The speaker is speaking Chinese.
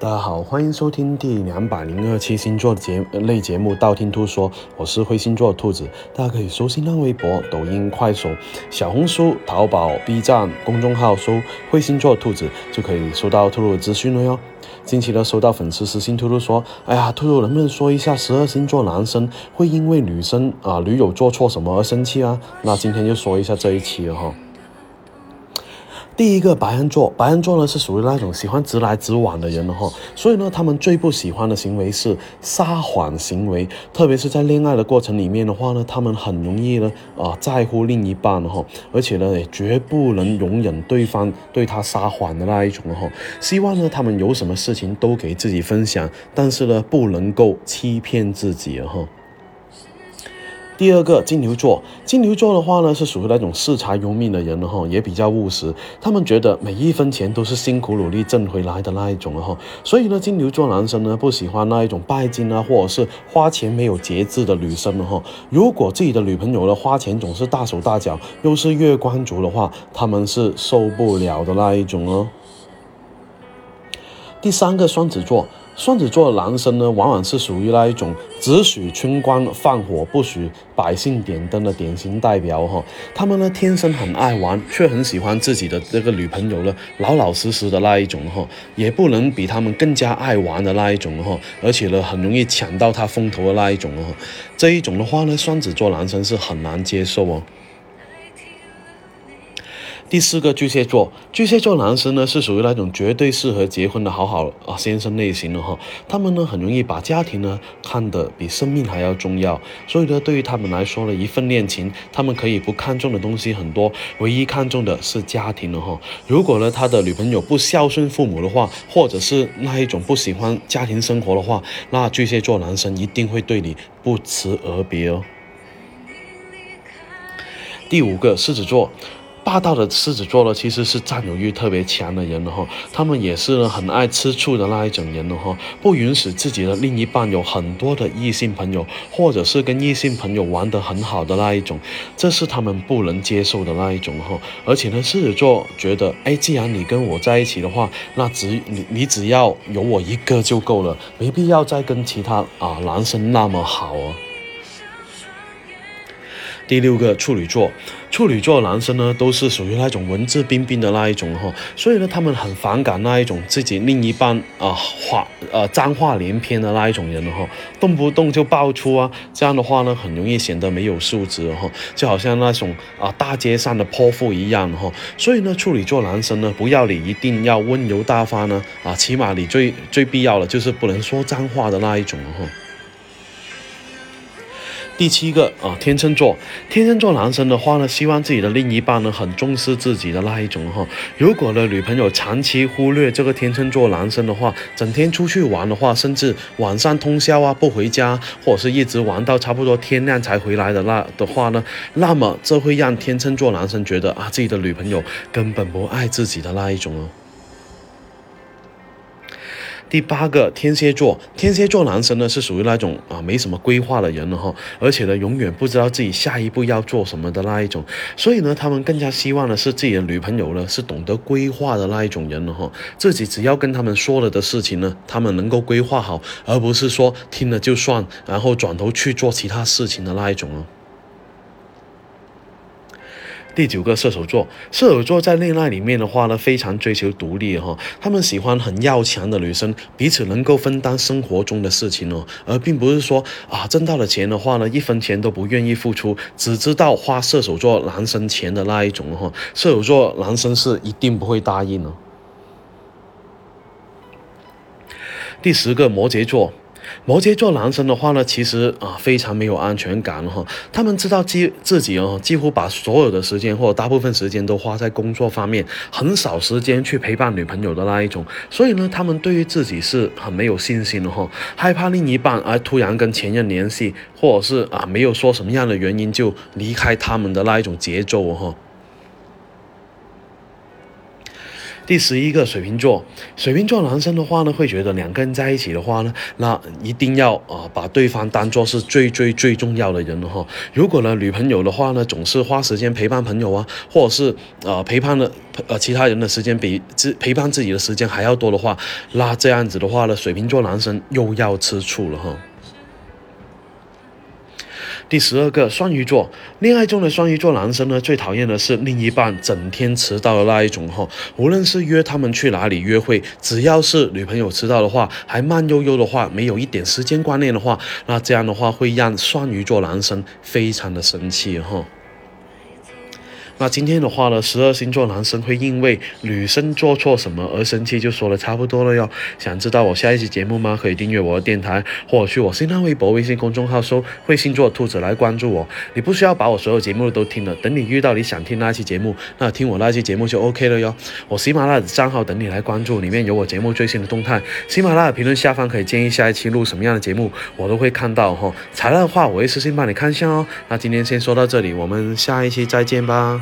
大家好，欢迎收听第两百零二期星座的节类节目《道听途说》，我是灰星座兔子，大家可以搜新浪微博、抖音、快手、小红书、淘宝、B 站公众号搜“灰星座兔子”，就可以收到兔兔的资讯了哟。近期呢，收到粉丝私信，兔兔说：“哎呀，兔兔能不能说一下十二星座男生会因为女生啊女友做错什么而生气啊？”那今天就说一下这一期了哈。第一个白羊座，白羊座呢是属于那种喜欢直来直往的人哈，所以呢，他们最不喜欢的行为是撒谎行为，特别是在恋爱的过程里面的话呢，他们很容易呢啊在乎另一半哈，而且呢也绝不能容忍对方对他撒谎的那一种哈，希望呢他们有什么事情都给自己分享，但是呢不能够欺骗自己哈。第二个金牛座，金牛座的话呢，是属于那种视财如命的人了哈，也比较务实。他们觉得每一分钱都是辛苦努力挣回来的那一种了哈，所以呢，金牛座男生呢不喜欢那一种拜金啊，或者是花钱没有节制的女生了哈。如果自己的女朋友呢花钱总是大手大脚，又是月光族的话，他们是受不了的那一种哦。第三个双子座。双子座的男生呢，往往是属于那一种只许春光放火，不许百姓点灯的典型代表哈。他们呢，天生很爱玩，却很喜欢自己的这个女朋友呢，老老实实的那一种哈，也不能比他们更加爱玩的那一种哈，而且呢，很容易抢到他风头的那一种哈。这一种的话呢，双子座男生是很难接受哦。第四个巨蟹座，巨蟹座男生呢是属于那种绝对适合结婚的好好啊先生类型的哈。他们呢很容易把家庭呢看得比生命还要重要，所以呢对于他们来说呢一份恋情，他们可以不看重的东西很多，唯一看重的是家庭了哈。如果呢他的女朋友不孝顺父母的话，或者是那一种不喜欢家庭生活的话，那巨蟹座男生一定会对你不辞而别哦。第五个狮子座。霸道的狮子座呢，其实是占有欲特别强的人哈，他们也是很爱吃醋的那一种人了哈，不允许自己的另一半有很多的异性朋友，或者是跟异性朋友玩得很好的那一种，这是他们不能接受的那一种哈。而且呢，狮子座觉得，哎，既然你跟我在一起的话，那只你你只要有我一个就够了，没必要再跟其他啊男生那么好哦。第六个处女座，处女座男生呢都是属于那种文质彬彬的那一种哈，所以呢他们很反感那一种自己另一半啊话呃脏话连篇的那一种人哈，动不动就爆出啊，这样的话呢很容易显得没有素质哈，就好像那种啊大街上的泼妇一样哈，所以呢处女座男生呢不要你一定要温柔大方呢啊，起码你最最必要的就是不能说脏话的那一种哈。第七个啊，天秤座，天秤座男生的话呢，希望自己的另一半呢很重视自己的那一种哈。如果呢女朋友长期忽略这个天秤座男生的话，整天出去玩的话，甚至晚上通宵啊不回家，或者是一直玩到差不多天亮才回来的那的话呢，那么这会让天秤座男生觉得啊自己的女朋友根本不爱自己的那一种哦。第八个天蝎座，天蝎座男生呢是属于那种啊没什么规划的人了哈，而且呢永远不知道自己下一步要做什么的那一种，所以呢他们更加希望的是自己的女朋友呢是懂得规划的那一种人了哈，自己只要跟他们说了的事情呢，他们能够规划好，而不是说听了就算，然后转头去做其他事情的那一种哦。第九个射手座，射手座在恋爱里面的话呢，非常追求独立哈，他们喜欢很要强的女生，彼此能够分担生活中的事情哦，而并不是说啊挣到了钱的话呢，一分钱都不愿意付出，只知道花射手座男生钱的那一种哈，射手座男生是一定不会答应的。第十个摩羯座。摩羯座男生的话呢，其实啊非常没有安全感哈。他们知道自自己哦，几乎把所有的时间或者大部分时间都花在工作方面，很少时间去陪伴女朋友的那一种。所以呢，他们对于自己是很没有信心的哈，害怕另一半而突然跟前任联系，或者是啊没有说什么样的原因就离开他们的那一种节奏哈。第十一个水瓶座，水瓶座男生的话呢，会觉得两个人在一起的话呢，那一定要啊把对方当做是最最最重要的人了哈。如果呢女朋友的话呢，总是花时间陪伴朋友啊，或者是呃陪伴的呃其他人的时间比自陪伴自己的时间还要多的话，那这样子的话呢，水瓶座男生又要吃醋了哈。第十二个双鱼座，恋爱中的双鱼座男生呢，最讨厌的是另一半整天迟到的那一种哈。无论是约他们去哪里约会，只要是女朋友迟到的话，还慢悠悠的话，没有一点时间观念的话，那这样的话会让双鱼座男生非常的生气哈。那今天的话呢，十二星座男生会因为女生做错什么而生气，就说的差不多了哟。想知道我下一期节目吗？可以订阅我的电台，或者去我新浪微博、微信公众号搜“会星座兔子”来关注我。你不需要把我所有节目都听了，等你遇到你想听那期节目，那听我那期节目就 OK 了哟。我喜马拉雅的账号等你来关注，里面有我节目最新的动态。喜马拉雅评论下方可以建议下一期录什么样的节目，我都会看到哈。材料的话，我会私信帮你看一下哦。那今天先说到这里，我们下一期再见吧。